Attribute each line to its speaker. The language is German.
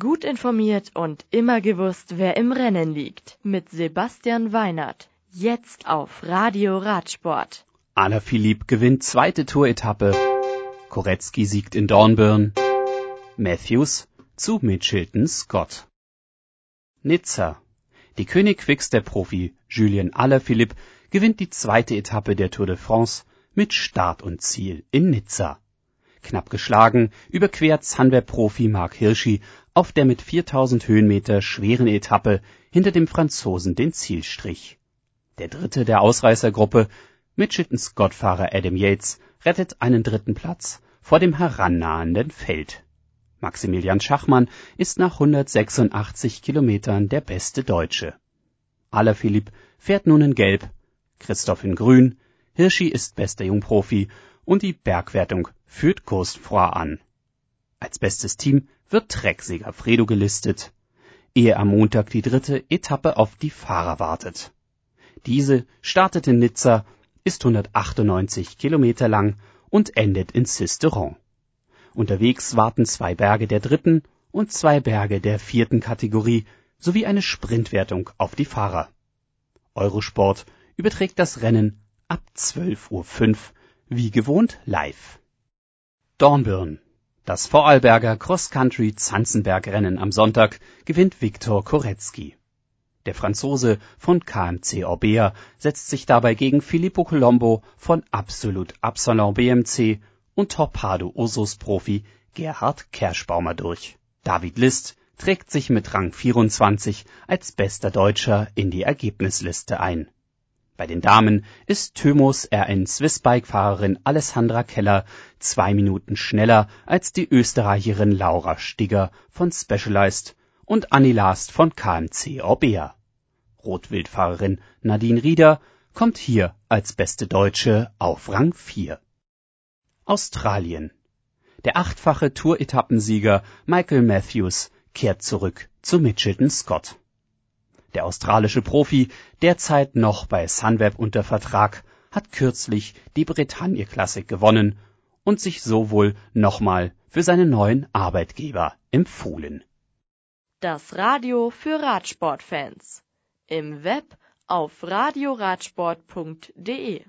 Speaker 1: Gut informiert und immer gewusst, wer im Rennen liegt. Mit Sebastian Weinert. Jetzt auf Radio Radsport.
Speaker 2: Alaphilippe gewinnt zweite Touretappe. Siegt in Dornbirn. Matthews zu Mitchelton Scott. Nizza. Die König der Profi Julien Alaphilippe gewinnt die zweite Etappe der Tour de France mit Start und Ziel in Nizza. Knapp geschlagen überquert Sunweb-Profi Mark Hirschi auf der mit 4000 Höhenmeter schweren Etappe hinter dem Franzosen den Zielstrich. Der dritte der Ausreißergruppe, Mitchelton Scott-Fahrer Adam Yates, rettet einen dritten Platz vor dem herannahenden Feld. Maximilian Schachmann ist nach 186 Kilometern der beste Deutsche. Alaphilippe fährt nun in Gelb, Christoph in Grün, Hirschi ist bester Jungprofi und die Bergwertung führt Cosnefroid an. Als bestes Team wird Trecksieger Fredo gelistet, ehe am Montag die dritte Etappe auf die Fahrer wartet. Diese startet in Nizza, ist 198 Kilometer lang und endet in Sisteron. Unterwegs warten zwei Berge der dritten und zwei Berge der vierten Kategorie sowie eine Sprintwertung auf die Fahrer. Eurosport überträgt das Rennen ab 12.05 Uhr wie gewohnt live. Dornbirn. Das Vorarlberger Cross-Country-Zanzenberg-Rennen am Sonntag gewinnt Viktor Korecki. Der Franzose von KMC Orbea setzt sich dabei gegen Filippo Colombo von Absolut Absalon BMC und Torpedo Ursus Profi Gerhard Kerschbaumer durch. David List trägt sich mit Rang 24 als bester Deutscher in die Ergebnisliste ein bei den Damen ist Thymos RN Swissbike-Fahrerin Alessandra Keller zwei Minuten schneller als die Österreicherin Laura Stigger von Specialized und Annie Last von KMC Orbea. Rotwildfahrerin Nadine Rieder kommt hier als beste Deutsche auf Rang 4. Australien. Der achtfache Tour-Etappensieger Michael Matthews kehrt zurück zu Mitchelton Scott der australische Profi, derzeit noch bei Sunweb unter Vertrag, hat kürzlich die Bretagne Classic gewonnen und sich so wohl nochmal für seinen neuen Arbeitgeber empfohlen.
Speaker 1: Das Radio für Radsportfans. Im Web auf radioradsport.de